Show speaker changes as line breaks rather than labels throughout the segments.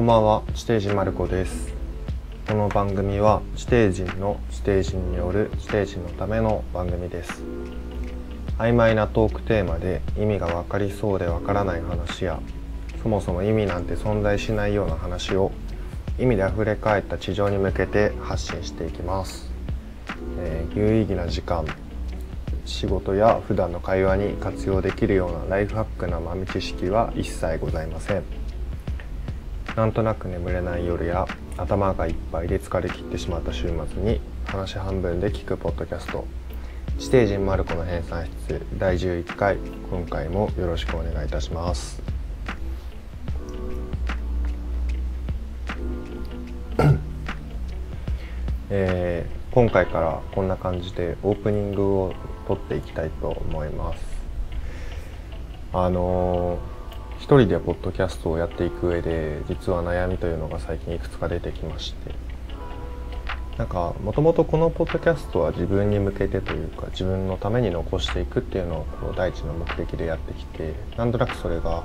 こんばんは、地底人マルコです。この番組は地底人の地底人による地底人のための番組です。曖昧なトークテーマで意味がわかりそうでわからない話や、そもそも意味なんて存在しないような話を意味で溢れ返った地上に向けて発信していきます。えー有意義な時間、仕事や普段の会話に活用できるようなライフハックな豆知識は一切ございません。なんとなく眠れない夜や頭がいっぱいで疲れ切ってしまった週末に話半分で聞くポッドキャスト。地底人マルコの編纂室第11回。今回もよろしくお願いいたします。えー今回からこんな感じでオープニングを撮っていきたいと思います。あのー一人でポッドキャストをやっていく上で実は悩みというのが最近いくつか出てきまして。なんかもともとこのポッドキャストは自分に向けてというか自分のために残していくっていうのをこう第一の目的でやってきてなんとなくそれが、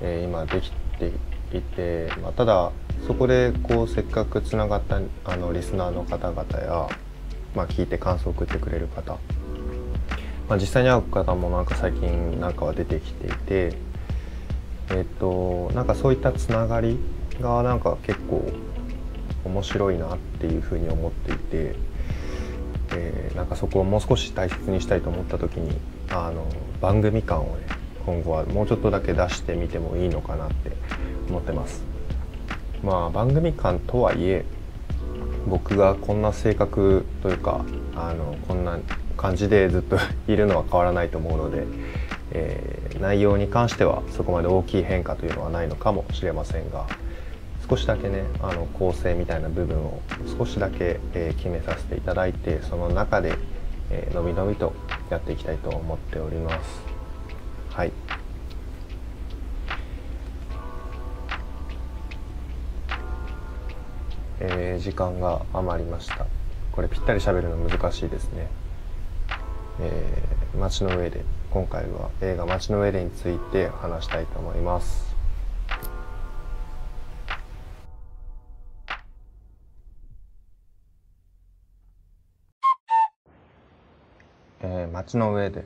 えー今できていて、まあ、ただそこでこうせっかくつながったあのリスナーの方々や、まあ、聞いて感想を送ってくれる方。まあ、実際に会う方もなんか最近なんかは出てきていてえっとなんかそういったつながりがなんか結構面白いなっていうふうに思っていて、えーなんかそこをもう少し大切にしたいと思った時にあの番組感をね今後はもうちょっとだけ出してみてもいいのかなって思ってます。まあ番組感とはいえ僕がこんな性格というかあのこんな感じでずっといるのは変わらないと思うので、えー内容に関してはそこまで大きい変化というのはないのかもしれませんが少しだけねあの構成みたいな部分を少しだけ、えー決めさせていただいてその中で、えーのびのびとやっていきたいと思っております。はい。えー時間が余りました。これぴったり喋るの難しいですね。えー街の上で。今回は映画「街の上で」について話したいと思います。えー街の上で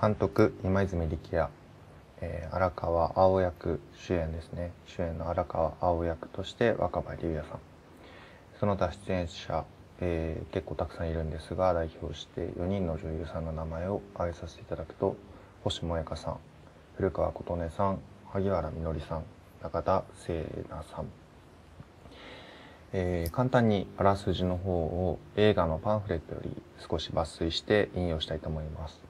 監督今泉力也、えー荒川青役主演ですね。主演の荒川青役として若葉龍也さん。その他出演者、えー結構たくさんいるんですが代表して4人の女優さんの名前を挙げさせていただくと星萌香さん古川琴音さん萩原みのりさん中田聖奈さん、えー簡単にあらすじの方を映画のパンフレットより少し抜粋して引用したいと思います。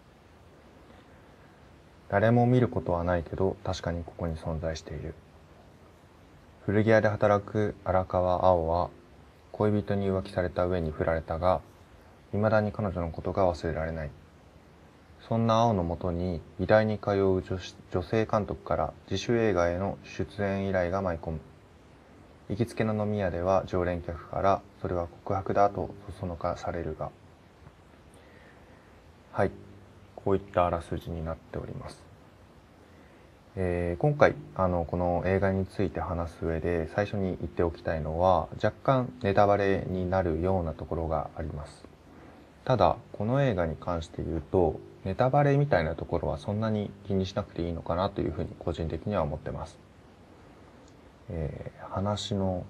誰も見ることはないけど確かにここに存在している。古着屋で働く荒川青は恋人に浮気された上に振られたが未だに彼女のことが忘れられない。そんな青のもとに美大に通う女女性監督から自主映画への出演依頼が舞い込む。行きつけの飲み屋では常連客からそれは告白だとそそのかされるが。はい。こういったあらすじになっております。えー今回あのこの映画について話す上で最初に言っておきたいのは若干ネタバレになるようなところがあります。ただこの映画に関して言うとネタバレみたいなところはそんなに気にしなくていいのかなというふうに個人的には思ってます、えー話の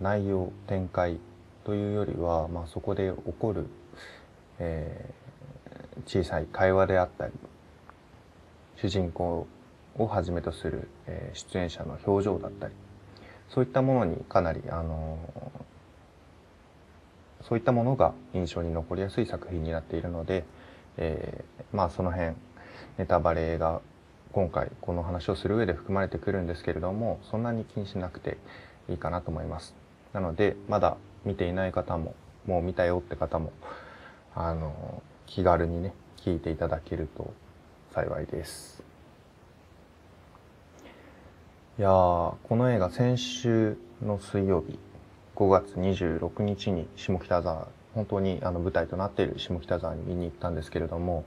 内容展開というよりは、まあ、そこで起こる、えー小さい会話であったり主人公をはじめとする、えー出演者の表情だったりそういったものにかなり、あのーそういったものが印象に残りやすい作品になっているので、えーまあその辺ネタバレが今回この話をする上で含まれてくるんですけれどもそんなに気にしなくていいかなと思います。なのでまだ見ていない方ももう見たよって方もあの気軽にね聞いていただけると幸いです。いやーこの映画先週の水曜日5月26日に下北沢本当にあの舞台となっている下北沢に見に行ったんですけれども、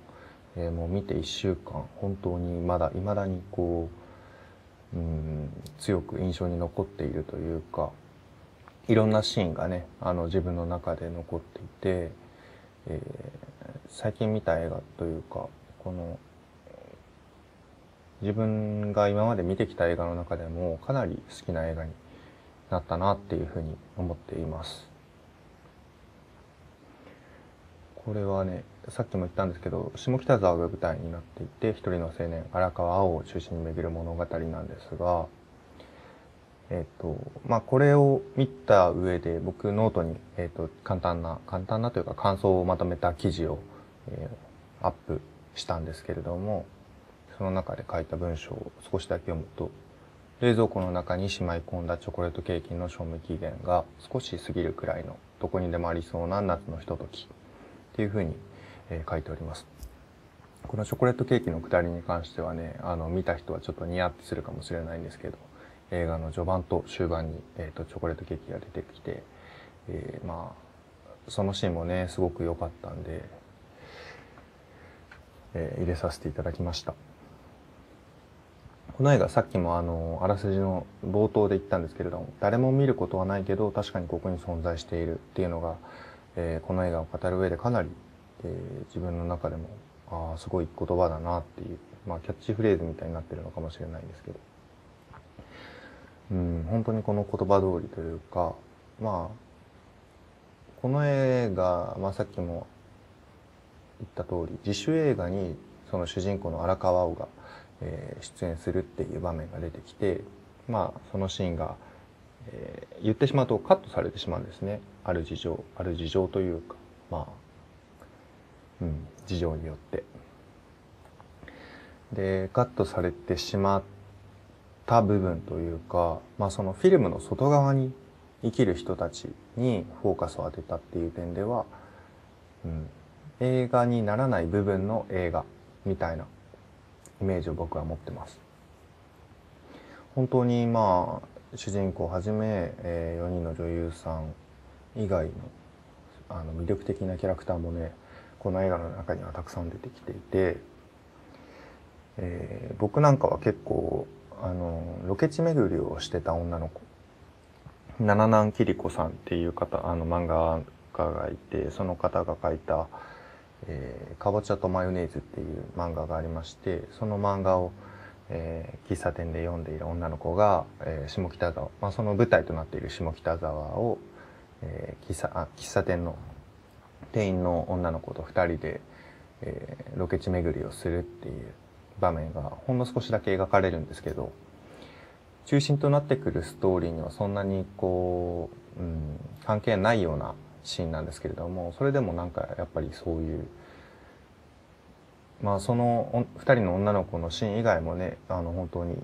えーもう見て1週間本当にまだ未だにこうん強く印象に残っているというかいろんなシーンがねあの自分の中で残っていて、えー、最近見た映画というかこの自分が今まで見てきた映画の中でもかなり好きな映画になったなっていうふうに思っています。これはねさっきも言ったんですけど下北沢が舞台になっていて一人の青年荒川青を中心に巡る物語なんですがえっ、とまあこれを見た上で僕ノートに、えーと、簡単な簡単なというか感想をまとめた記事を、えー、アップしたんですけれどもその中で書いた文章を少しだけ読むと冷蔵庫の中にしまい込んだチョコレートケーキの賞味期限が少し過ぎるくらいのどこにでもありそうな夏のひとときっていうふうに、えー、書いております。このチョコレートケーキのくだりに関してはね、あの、見た人はちょっとニヤってするかもしれないんですけど、映画の序盤と終盤に、えーと、チョコレートケーキが出てきて、えー、まあ、そのシーンもね、すごく良かったんで、えー、入れさせていただきました。この映画さっきもあのあらすじの冒頭で言ったんですけれども誰も見ることはないけど確かにここに存在しているっていうのがえー、この映画を語る上でかなり、えー、自分の中でもああすごい言葉だなっていう、まあ、キャッチフレーズみたいになってるのかもしれないですけど、うん、本当にこの言葉通りというかまあこの映画、まあ、さっきも言った通り自主映画にその主人公の荒川青が、え、出演するっていう場面が出てきてまあそのシーンがえー、言ってしまうとカットされてしまうんですね。ある事情ある事情というかまあうん事情によって。でカットされてしまった部分というか、まあ、そのフィルムの外側に生きる人たちにフォーカスを当てたっていう点では、うん、映画にならない部分の映画みたいなイメージを僕は持ってます。本当にまあ主人公をはじめ、えー、4人の女優さん以外のあの魅力的なキャラクターもねこの映画の中にはたくさん出てきていて、えー、僕なんかは結構あのロケ地巡りをしてた女の子七南桐子さんっていう方あの漫画家がいてその方が描いた「えー、かぼちゃとマヨネーズ」っていう漫画がありましてその漫画をえー、喫茶店で読んでいる女の子が、えー、下北沢、まあ、その舞台となっている下北沢を、えー、喫茶あ喫茶店の店員の女の子と2人で、えー、ロケ地巡りをするっていう場面がほんの少しだけ描かれるんですけど中心となってくるストーリーにはそんなにこう、うん、関係ないようなシーンなんですけれどもそれでもなんかやっぱりそういうまあその2人の女の子のシーン以外もねあの本当に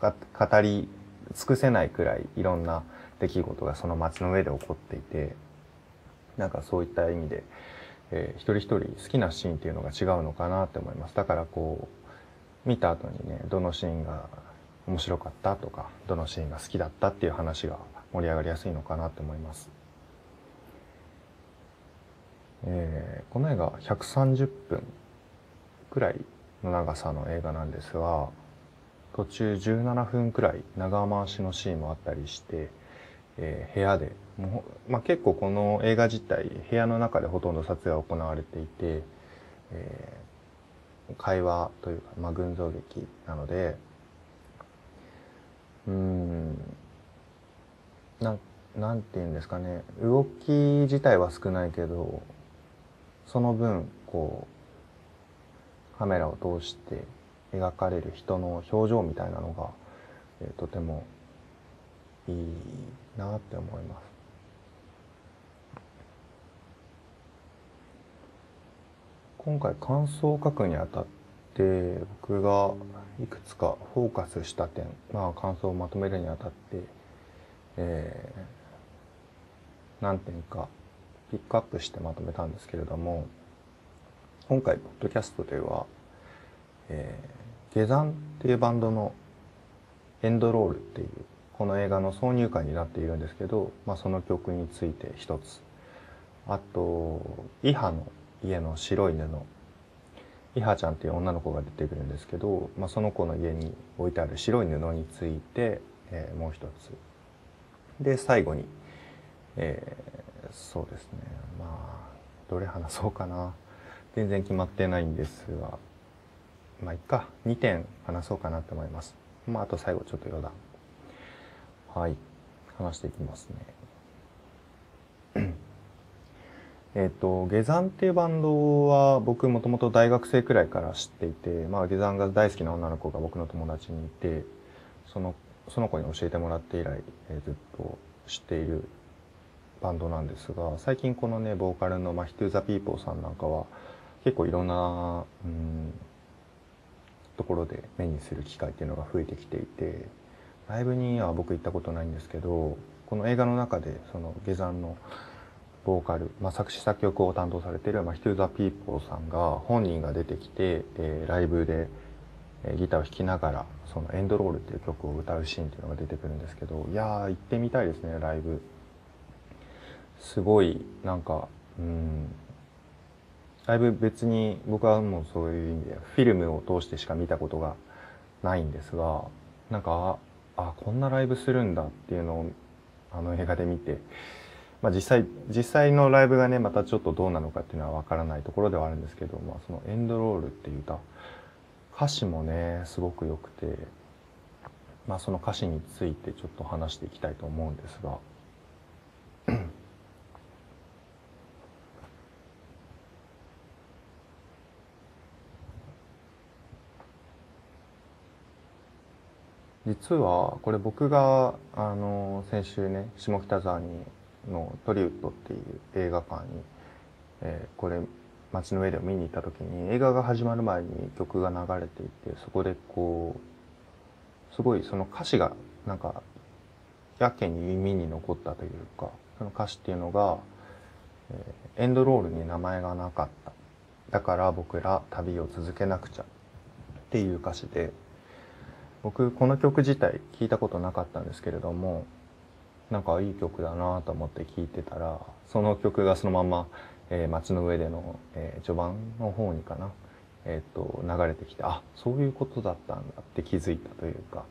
語り尽くせないくらいいろんな出来事がその街の上で起こっていてなんかそういった意味で、えー、一人一人好きなシーンっていうのが違うのかなって思いますだからこう見た後にねどのシーンが面白かったとかどのシーンが好きだったっていう話が盛り上がりやすいのかなって思います。えー、この映画130分くらいの長さの映画なんですが途中17分くらい長回しのシーンもあったりして、えー、部屋でもう、まあ、結構この映画自体部屋の中でほとんど撮影が行われていて、えー、会話というか、まあ、群像劇なのでうんなんなんて言うんですかね。動き自体は少ないけどその分こうカメラを通して描かれる人の表情みたいなのが、えー、とてもいいなって思います。今回感想を書くにあたって僕がいくつかフォーカスした点、まあ、感想をまとめるにあたって、えー、何点かピックアップしてまとめたんですけれども今回、ポッドキャストでは、えー、下山っていうバンドのエンドロールっていう、この映画の挿入歌になっているんですけど、まあ、その曲について一つ。あと、イハの家の白い布。イハちゃんっていう女の子が出てくるんですけど、まあ、その子の家に置いてある白い布について、えー、もう一つで最後に、えー、そうですね。まあどれ話そうかな。全然決まってないんですが。まあいっか。2点話そうかなと思います。まああと最後ちょっと余談。はい。話していきますね。えっと下山っていうバンドは僕もともと大学生くらいから知っていて、まあ、下山が大好きな女の子が僕の友達にいてそのその子に教えてもらって以来、えー、ずっと知っているバンドなんですが最近このねボーカルのマヒトゥ・ザ・ピーポーさんなんかは結構いろんな、うん、ところで目にする機会っていうのが増えてきていてライブには僕行ったことないんですけどこの映画の中でその下山のボーカル、まあ、作詞作曲を担当されているマヒトゥ・ザ・ピーポーさんが本人が出てきて、えー、ライブで、ギターを弾きながらその「エンドロール」っていう曲を歌うシーンっていうのが出てくるんですけどいやー行ってみたいですねライブ。すごいなんかうんだいぶ別に僕はもうそういう意味でフィルムを通してしか見たことがないんですがなんかあこんなライブするんだっていうのをあの映画で見て、まあ、実際実際のライブがねまたちょっとどうなのかっていうのは分からないところではあるんですけど、まあ、その「エンドロール」っていう歌歌詞もねすごく良くて、まあ、その歌詞についてちょっと話していきたいと思うんですが。実はこれ僕があの先週ね下北沢にのトリウッドっていう映画館に、えー、これ街の上で見に行った時に映画が始まる前に曲が流れていてそこでこうすごいその歌詞がなんかやけに耳に残ったというかその歌詞っていうのが、えー、エンドロールに名前がなかった。だから僕ら旅を続けなくちゃっていう歌詞で僕この曲自体聞いたことなかったんですけれどもなんかいい曲だなと思って聴いてたらその曲がそのまま、えー、街の上での、えー、序盤の方にかな、えーと、流れてきてあそういうことだったんだって気づいたというか。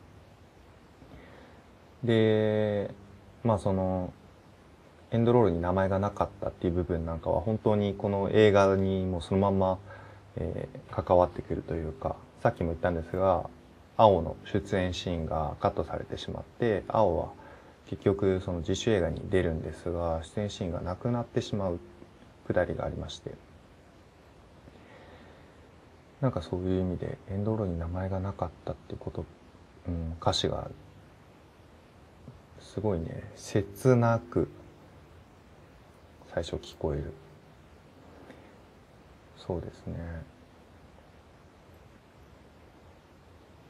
でまあそのエンドロールに名前がなかったっていう部分なんかは本当にこの映画にもそのまま、えー、関わってくるというかさっきも言ったんですが青の出演シーンがカットされてしまって青は結局その自主映画に出るんですが出演シーンがなくなってしまうくだりがありまして。なんかそういう意味でエンドローに名前がなかったってこと、うん、歌詞がすごいね切なく最初聞こえる。そうですね。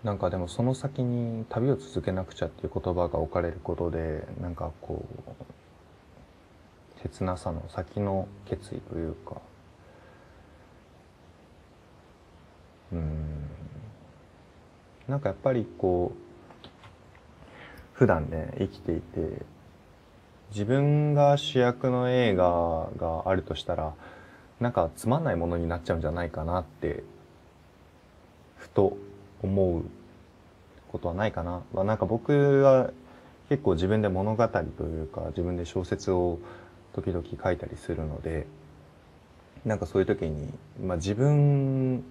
なんかでもその先に旅を続けなくちゃっていう言葉が置かれることでなんかこう切なさの先の決意というか。うん。なんかやっぱりこう普段ね生きていて自分が主役の映画があるとしたらなんかつまんないものになっちゃうんじゃないかなってふと思うことはないかな。まあ、なんか僕は結構自分で物語というか自分で小説を時々書いたりするのでなんかそういう時に、まあ、自分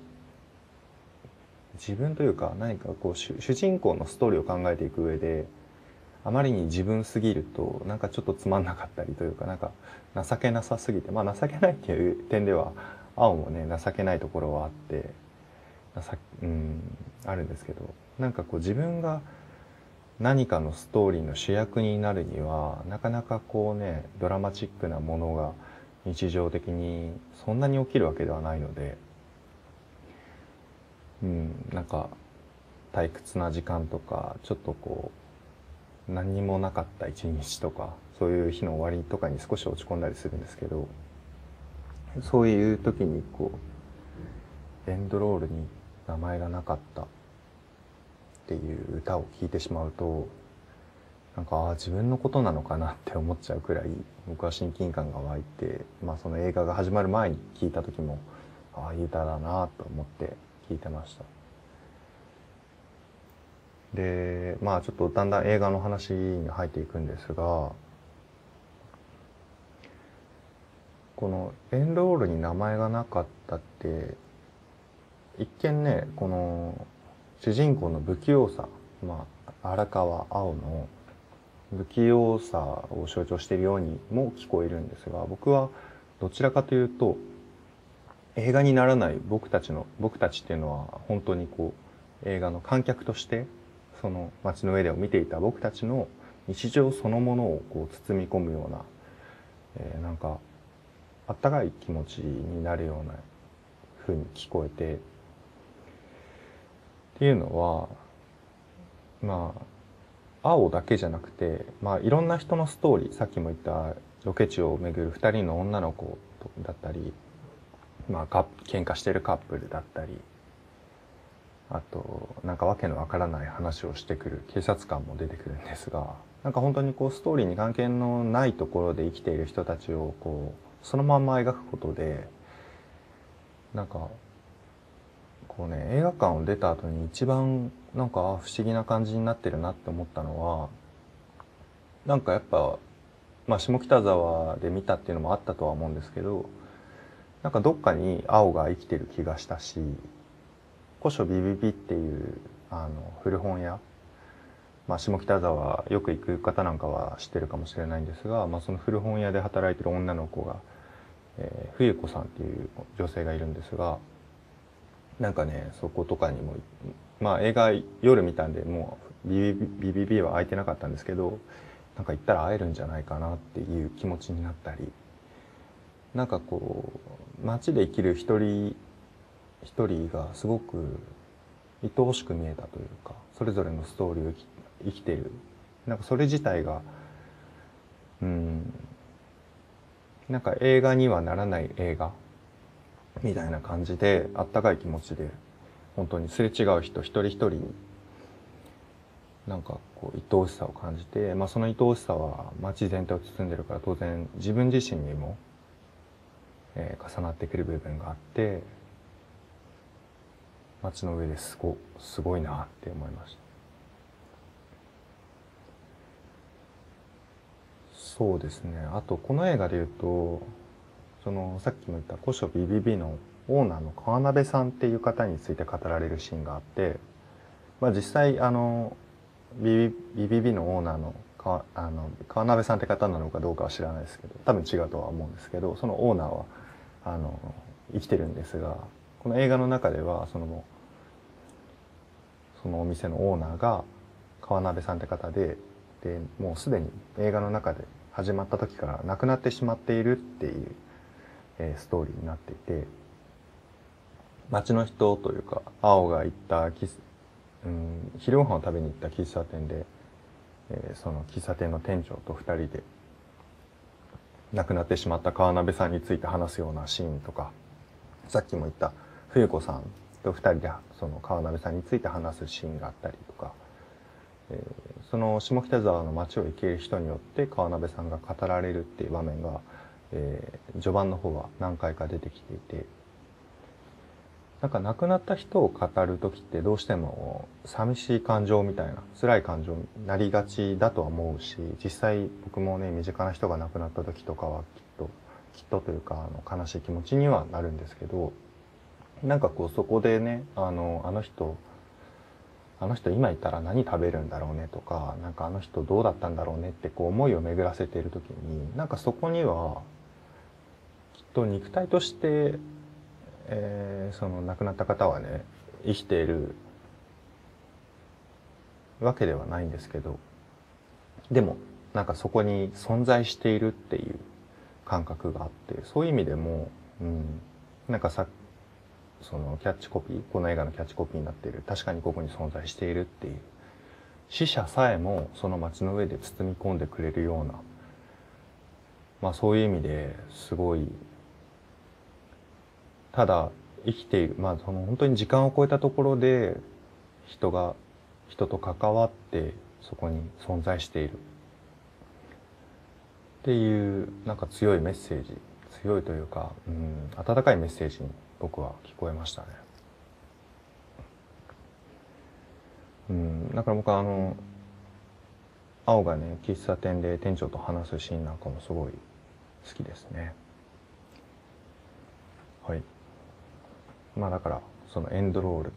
自分というか何かこう主人公のストーリーを考えていく上であまりに自分すぎるとなんかちょっとつまんなかったりというかなんか情けなさすぎてまあ情けないっていう点では青もね情けないところはあってうんあるんですけどなんかこう自分が何かのストーリーの主役になるにはなかなかこうねドラマチックなものが日常的にそんなに起きるわけではないのでうんなんか退屈な時間とかちょっとこう何にもなかった一日とかそういう日の終わりとかに少し落ち込んだりするんですけどそういう時にこうエンドロールに名前がなかったっていう歌を聴いてしまうとなんかああ自分のことなのかなって思っちゃうくらい僕は親近感が湧いて、まあ、その映画が始まる前に聞いた時もああいい歌だなと思って聞いてました。でまあちょっとだんだん映画の話に入っていくんですがこのエンロールに名前がなかったって一見ねこの主人公の不器用さ、まあ、荒川青の不器用さを象徴しているようにも聞こえるんですが僕はどちらかというと映画にならない僕たちの僕たちっていうのは本当にこう映画の観客としてその街の上でを見ていた僕たちの日常そのものをこう包み込むような、えー、なんかあったかい気持ちになるような風に聞こえてっていうのはまあ青だけじゃなくて、まあ、いろんな人のストーリーさっきも言ったロケ地を巡る2人の女の子だったり、まあ、か喧嘩してるカップルだったりあとなんかわけのわからない話をしてくる警察官も出てくるんですがなんか本当にこうストーリーに関係のないところで生きている人たちをこうそのまんま描くことでなんかこうね映画館を出た後に一番なんか不思議な感じになってるなって思ったのはなんかやっぱまあ下北沢で見たっていうのもあったとは思うんですけどなんかどっかに青が生きてる気がしたし古書ビビビっていうあの古本屋まあ、下北沢よく行く方なんかは知ってるかもしれないんですが、まあ、その古本屋で働いてる女の子がえー、冬子さんっていう女性がいるんですがなんかねそことかにもまあ映画夜見たんでもうビビビビビは空いてなかったんですけどなんか行ったら会えるんじゃないかなっていう気持ちになったりなんかこう街で生きる一人一人がすごく愛おしく見えたというかそれぞれのストーリーを生きてる。なんかそれ自体がうんなんか映画にはならない映画みたいな感じであったかい気持ちで本当にすれ違う人一人一人になんかこう愛おしさを感じて、まあ、その愛おしさは街全体を包んでるから当然自分自身にも、えー、重なってくる部分があって街の上ですごすごいなって思いました。そうですねあとこの映画でいうとそのさっきも言った古書 BBB のオーナーの川鍋さんっていう方について語られるシーンがあって、まあ、実際あの BBB のオーナーの川あの川鍋さんって方なのかどうかは知らないですけど多分違うとは思うんですけどそのオーナーはあの生きてるんですがこの映画の中ではそのそのお店のオーナーが川鍋さんって方ででもうすでに映画の中で始まった時から亡くなってしまっているっていう、えー、ストーリーになっていて街の人というか青が行ったうん、昼ご飯を食べに行った喫茶店で、えー、その喫茶店の店長と2人で亡くなってしまった川鍋さんについて話すようなシーンとかさっきも言った冬子さんと2人でその川鍋さんについて話すシーンがあったりとかえー、その下北沢の街を生きる人によって川鍋さんが語られるっていう場面が、えー、序盤の方は何回か出てきていてなんか亡くなった人を語る時ってどうしても寂しい感情みたいな辛い感情になりがちだとは思うし実際僕もね身近な人が亡くなった時とかはきっときっとというかあの悲しい気持ちにはなるんですけどなんかこうそこでねあのあの人あの人今いたら何食べるんだろうねとかなんかあの人どうだったんだろうねってこう思いを巡らせている時になんかそこにはと肉体として、えー、その亡くなった方はね生きているわけではないんですけどでもなんかそこに存在しているっていう感覚があってそういう意味でも、うん、なんかさそのキャッチコピーこの映画のキャッチコピーになっている確かにここに存在しているっていう死者さえもその街の上で包み込んでくれるようなまあそういう意味ですごいただ生きているまあその本当に時間を超えたところで人が人と関わってそこに存在しているっていうなんか強いメッセージ強いというか、うん、温かいメッセージに僕は聞こえましたね。うん、だから僕はあの青がね喫茶店で店長と話すシーンなんかもすごい好きですね。はい。まあだからそのエンドロール。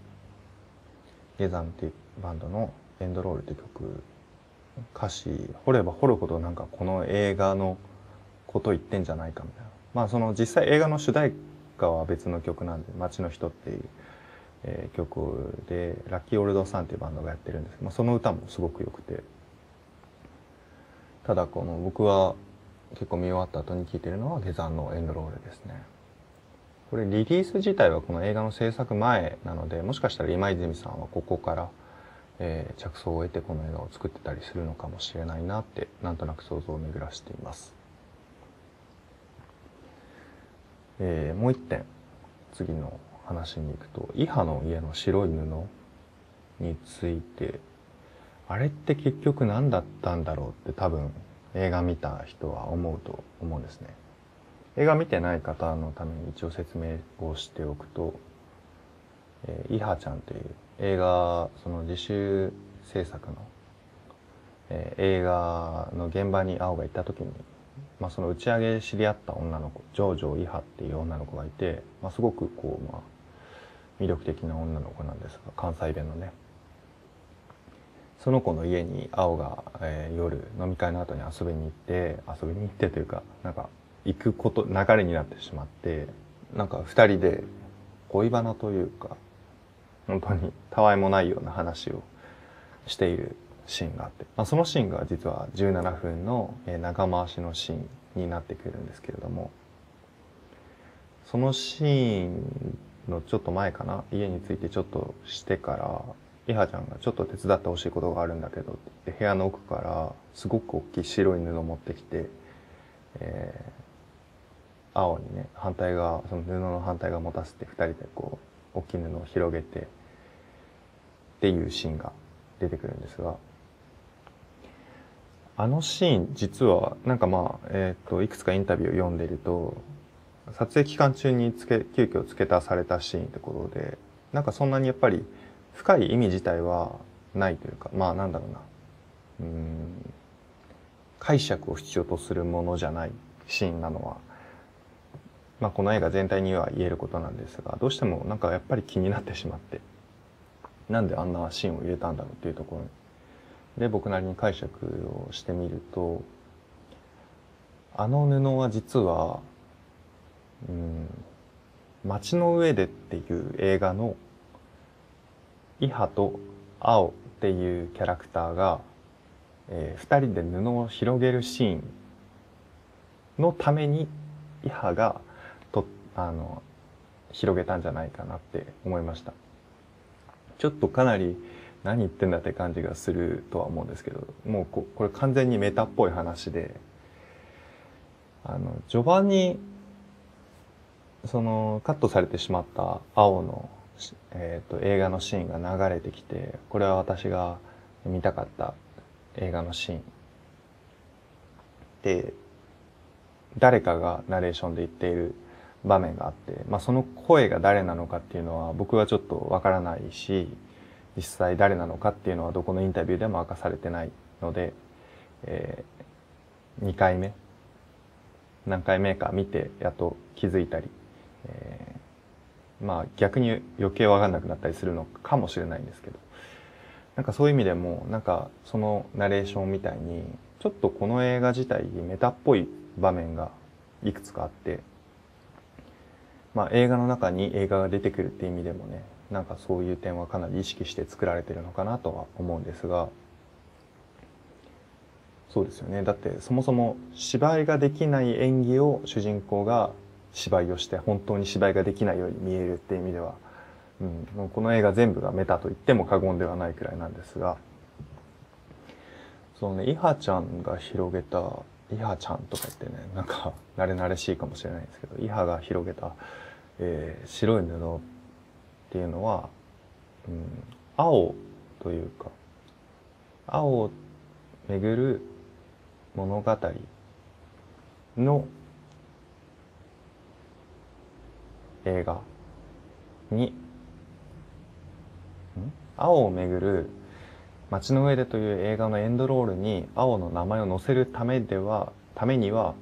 ゲザンっていうバンドの「エンドロール」って曲歌詞掘れば掘るほどなんかこの映画のこと言ってんじゃないかみたいな。まあその実際映画の主題歌は別の曲なんで「街の人」っていう、え、曲でラッキーオールドさんっていうバンドがやってるんですけど、まあ、その歌もすごく良くて。ただこの僕は結構見終わった後に聴いてるのは下山のエンドロールですね。これリリース自体はこの映画の制作前なのでもしかしたら今泉さんはここからえー、着想を得てこの映画を作ってたりするのかもしれないなってなんとなく想像を巡らしています。えー、もう一点次の話に行くと「イハの家の白い布」についてあれって結局何だったんだろうって多分映画見た人は思うと思うんですね。映画見てない方のために一応説明をしておくとえー、イハちゃんという映画その自主制作の、えー、映画の現場に青が行った時に、まあ、その打ち上げ知り合った女の子ジョージョイハっていう女の子がいて、まあ、すごくこう、まあ、魅力的な女の子なんですが関西弁のね。その子の家に青が、えー、夜飲み会の後に遊びに行って遊びに行ってというかなんか行くこと流れになってしまってなんか2人で恋バナというか本当にたわいもないような話をしているシーンがあって、まあ、そのシーンが実は17分の長回しのシーンになってくるんですけれどもそのシーンのちょっと前かな家についてちょっとしてからイハちゃんがちょっと手伝ってほしいことがあるんだけどって部屋の奥からすごく大きい白い布を持ってきて、えー、青にね反対側その布の反対側持たせて2人でこう大きい布を広げてっていうシーンが出てくるんですが。あのシーン実はなんかまあ、えーと、いくつかインタビューを読んでると撮影期間中につけ急遽付け足されたシーンってことでなんかそんなにやっぱり深い意味自体はないというかまあなんだろうな。うん。解釈を必要とするものじゃないシーンなのは、まあ、この映画全体には言えることなんですがどうしてもなんかやっぱり気になってしまって。なんであんなシーンを入れたんだろうっていうところで僕なりに解釈をしてみるとあの布は実は「うん、街の上で」っていう映画のイハと青っていうキャラクターが、えー、2人で布を広げるシーンのためにイハがあの広げたんじゃないかなって思いました。ちょっとかなり何言ってんだって感じがするとは思うんですけどもうここれ完全にメタっぽい話であの序盤にそのカットされてしまった青の、えーと、映画のシーンが流れてきてこれは私が見たかった映画のシーンで誰かがナレーションで言っている場面があって、まあ、その声が誰なのかっていうのは僕はちょっとわからないし実際誰なのかっていうのはどこのインタビューでも明かされてないので、えー、2回目何回目か見てやっと気づいたり、えー、まあ逆に余計わかんなくなったりするのかもしれないんですけどなんかそういう意味でもなんかそのナレーションみたいにちょっとこの映画自体メタっぽい場面がいくつかあってまあ、映画の中に映画が出てくるって意味でもねなんかそういう点はかなり意識して作られてるのかなとは思うんですがそうですよね。だってそもそも芝居ができない演技を主人公が芝居をして本当に芝居ができないように見えるっていう意味では、うん、この映画全部がメタと言っても過言ではないくらいなんですがそのねイハちゃんが広げたイハちゃんとか言ってねなんか慣れ慣れしいかもしれないんですけどイハが広げた、えー、白い布っていうのは、うん、青というか青を巡る物語の映画に青をめぐる街の上でという映画のエンドロールに青の名前を載せるためではためには、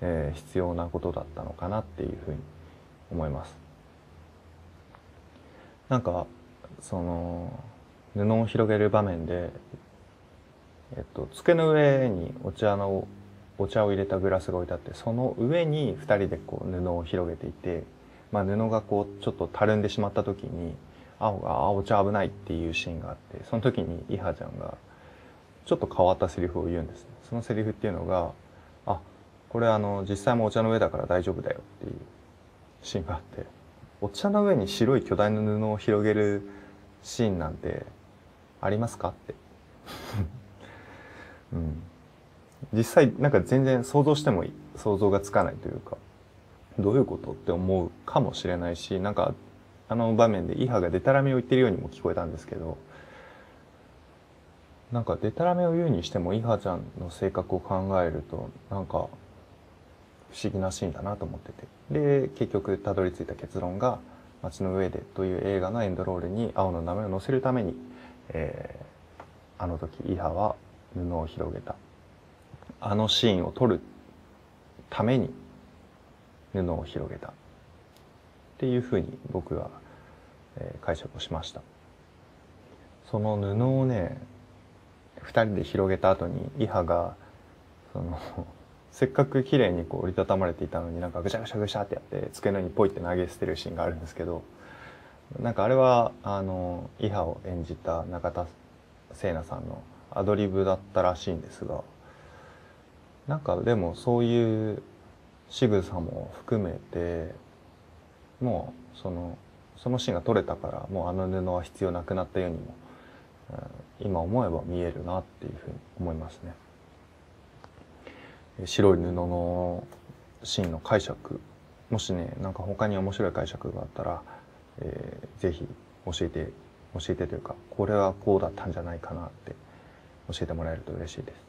えー、必要なことだったのかなっていうふうに思います。なんかその布を広げる場面で、えっと、机の上にお茶のお茶を入れたグラスが置いてあってその上に2人でこう布を広げていて、まあ、布がこうちょっとたるんでしまった時に青が「あお茶危ない」っていうシーンがあってその時にイハちゃんがちょっと変わったセリフを言うんですね。そのセリフっていうのが「あこれあの実際もお茶の上だから大丈夫だよ」っていうシーンがあってお茶の上に白い巨大な布を広げるシーンなんてありますかって。うん。実際なんか全然想像しても想像がつかないというかどういうことって思うかもしれないしなんかあの場面でイハがデタラメを言ってるようにも聞こえたんですけどなんかデタラメを言うにしてもイハちゃんの性格を考えるとなんか不思議なシーンだなと思ってて。で結局たどり着いた結論が「街の上で」という映画のエンドロールに青の名前を載せるために、えー、あの時イハは布を広げた。あのシーンを撮るために布を広げた。っていうふうに僕は、え解釈をしました。その布をね2人で広げた後にイハがその せっかく綺麗にこう折りたたまれていたのになんかぐしゃぐしゃぐしゃってやって机の上にポイって投げ捨てるシーンがあるんですけどなんかあれはあのイハを演じた中田聖奈さんのアドリブだったらしいんですがなんかでもそういう仕草も含めてもうそのそのシーンが撮れたからもうあの布は必要なくなったようにも、うん、今思えば見えるなっていうふうに思いますね。白い布のシーンの解釈もしねなんか他に面白い解釈があったら、えー、ぜひ教えて教えてというかこれはこうだったんじゃないかなって教えてもらえると嬉しいです。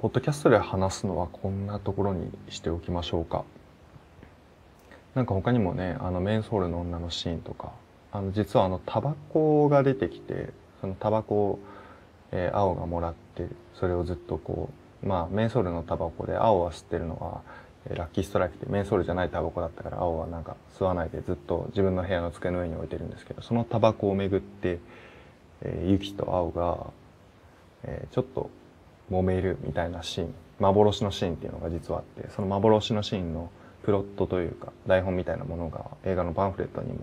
ポッドキャストで話すのはこんなところにしておきましょうか。なんか他にもねあのメンソールの女のシーンとかあの実はあのタバコが出てきてそのタバコを、えー、青がもらってそれをずっとこうまあメンソールのタバコで青は吸ってるのは、えー、ラッキーストライクでメンソールじゃないタバコだったから青はなんか吸わないでずっと自分の部屋の机の上に置いてるんですけどそのタバコをめぐって、えー、ユキと青が、えー、ちょっと揉めるみたいなシーン幻のシーンっていうのが実はあってその幻のシーンのプロットというか台本みたいなものが映画のパンフレットにも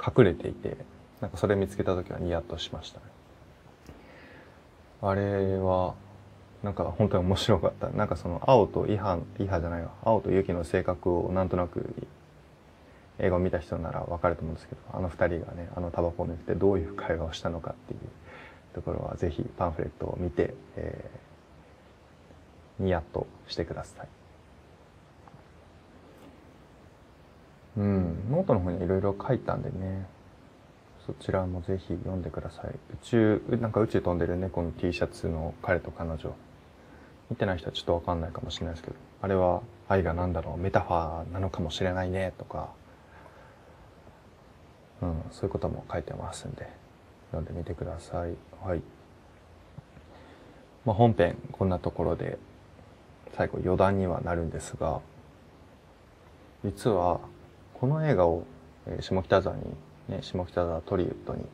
隠れていてなんかそれ見つけた時はニヤッとしましたね。あれはなんか本当に面白かった。なんかその青とイハイハじゃないわ。青とユキの性格をなんとなく映画を見た人ならわかると思うんですけどあの二人がねあのタバコを抜いてどういう会話をしたのかっていうところはぜひパンフレットを見て、えー、ニヤッとしてください。うん、ノートの方にいろいろ書いたんでね、そちらもぜひ読んでください。宇宙、なんか宇宙飛んでる猫の T シャツの彼と彼女。見てない人はちょっとわかんないかもしれないですけど、あれは愛が何だろう、メタファーなのかもしれないね、とか、うん、そういうことも書いてますんで、読んでみてください。はい。まあ、本編、こんなところで、最後余談にはなるんですが、実は、この映画を、下北沢に、ね、下北沢トリウッドに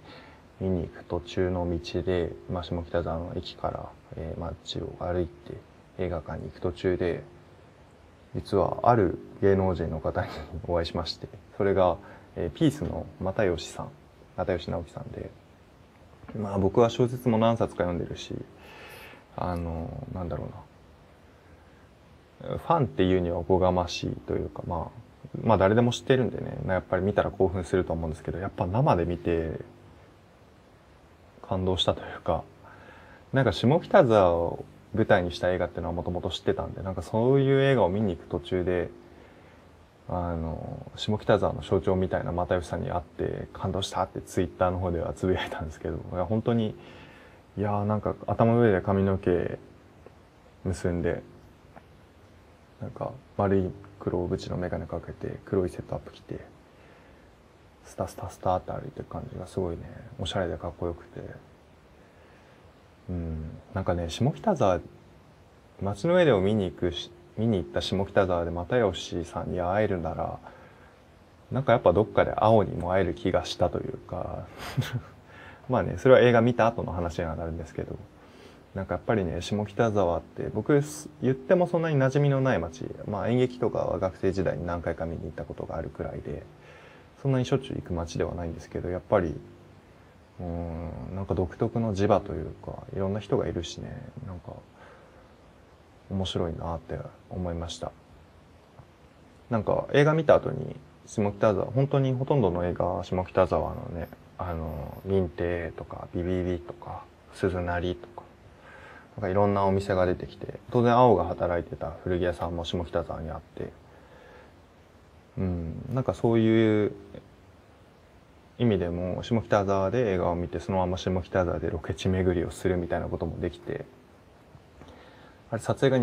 見に行く途中の道で、まあ、下北沢の駅から、えー、街を歩いて映画館に行く途中で実はある芸能人の方にお会いしましてそれが、えー、ピースの又吉さん又吉直樹さんでまあ僕は小説も何冊か読んでるしあのなんだろうな。ファンっていうにはおこがましいというかまあまあ誰でも知ってるんでね、やっぱり見たら興奮すると思うんですけど、やっぱ生で見て感動したというか、なんか下北沢を舞台にした映画っていうのはもともと知ってたんで、なんかそういう映画を見に行く途中で、あの、下北沢の象徴みたいな又吉さんに会って感動したってツイッターの方ではつぶやいたんですけど、いや本当に、いやーなんか頭の上で髪の毛結んで、なんか丸い黒縁の眼鏡かけて黒いセットアップ着てスタスタスタって歩いてる感じがすごいね。おしゃれでかっこよくて。うん。なんかね下北沢街の上でを見に行くし見に行った下北沢で又吉さんに会えるならなんかやっぱどっかで青にも会える気がしたというか。まあねそれは映画見た後の話にはなるんですけど。なんかやっぱりね下北沢って僕言ってもそんなに馴染みのない街まあ演劇とかは学生時代に何回か見に行ったことがあるくらいでそんなにしょっちゅう行く街ではないんですけどやっぱりうんなんか独特の磁場というかいろんな人がいるしねなんか面白いなって思いました。なんか映画見た後に下北沢本当にほとんどの映画下北沢のねあの民邸とかビビビとか鈴なりとかなんかいろんなお店が出てきて当然青が働いてた古着屋さんも下北沢にあってうんなんかそういう意味でも下北沢で映画を見てそのまま下北沢でロケ地巡りをするみたいなこともできてあれ撮影が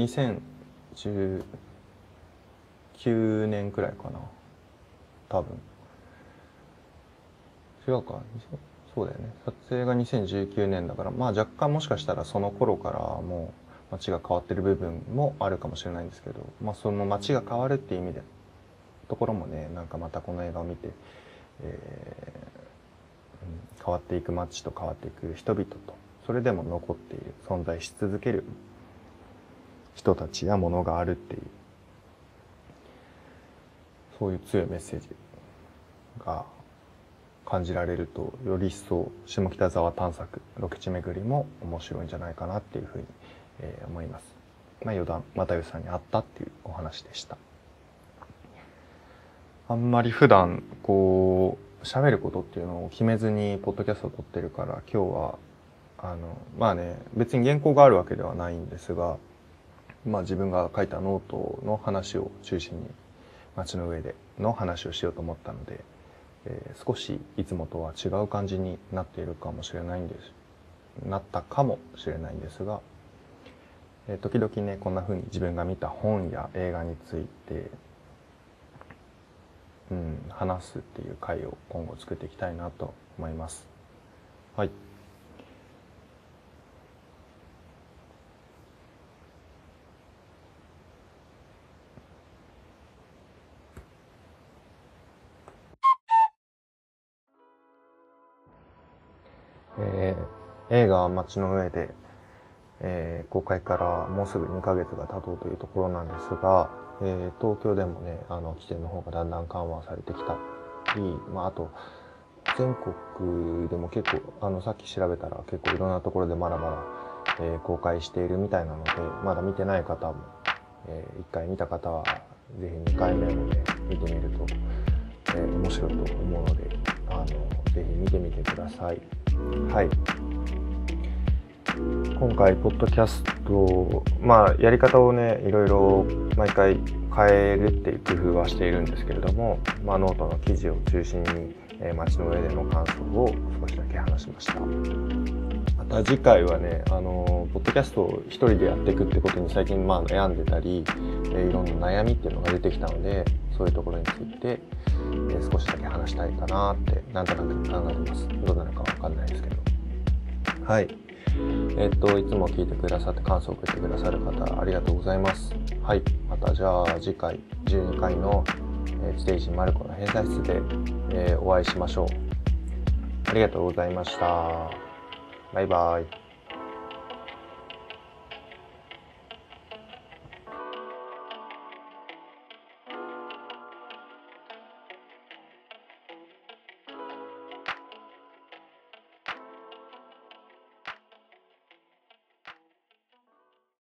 2019年くらいかな。多分。違うか。そうだよね。撮影が2019年だからまあ若干もしかしたらその頃からもう街が変わってる部分もあるかもしれないんですけどまあその街が変わるっていう意味でところもねなんかまたこの映画を見て、えー、変わっていく街と変わっていく人々とそれでも残っている存在し続ける人たちやものがあるっていうそういう強いメッセージが感じられるとより一層下北沢探索ロケ地巡りも面白いんじゃないかなっていうふうに、えー、思います。まあ、余談又吉さんに会ったっていうお話でした。あんまり普段こう喋ることっていうのを決めずにポッドキャストを撮ってるから今日はあのまあね別に原稿があるわけではないんですがまあ自分が書いたノートの話を中心に街の上での話をしようと思ったので、えー、少しいつもとは違う感じになっているかもしれないんですなったかもしれないんですが、えー、時々ねこんな風に自分が見た本や映画について、うん、話すっていう回を今後作っていきたいなと思います。はい映画は街の上で、えー、公開からもうすぐ2ヶ月が経とうというところなんですが、えー、東京でもね、あの、規制の方がだんだん緩和されてきたり、まあ、あと、全国でも結構、あの、さっき調べたら結構いろんなところでまだまだ、えー、公開しているみたいなので、まだ見てない方も、えー、1回見た方は、ぜひ2回目もね、見てみると、えー、面白いと思うので、あの、ぜひ見てみてください。はい今回ポッドキャストまあやり方をねいろいろ毎回変えるっていう工夫はしているんですけれども、まあ、ノートの記事を中心に、えー、街の上での感想を少しだけ話しました。また次回はねあのポッドキャストを一人でやっていくってことに最近まあ悩んでたり、えー、いろんな悩みっていうのが出てきたのでそういうところについて、えー、少しだけ話したいかなってなんとなく考えてます。どうなるかわかんないですけど。はい。えっといつも聞いてくださって感想を送ってくださる方ありがとうございます。はい。またじゃあ次回12回の、えー、ステージマルコの閉鎖室で、えー、お会いしましょう。ありがとうございました。バイバイ。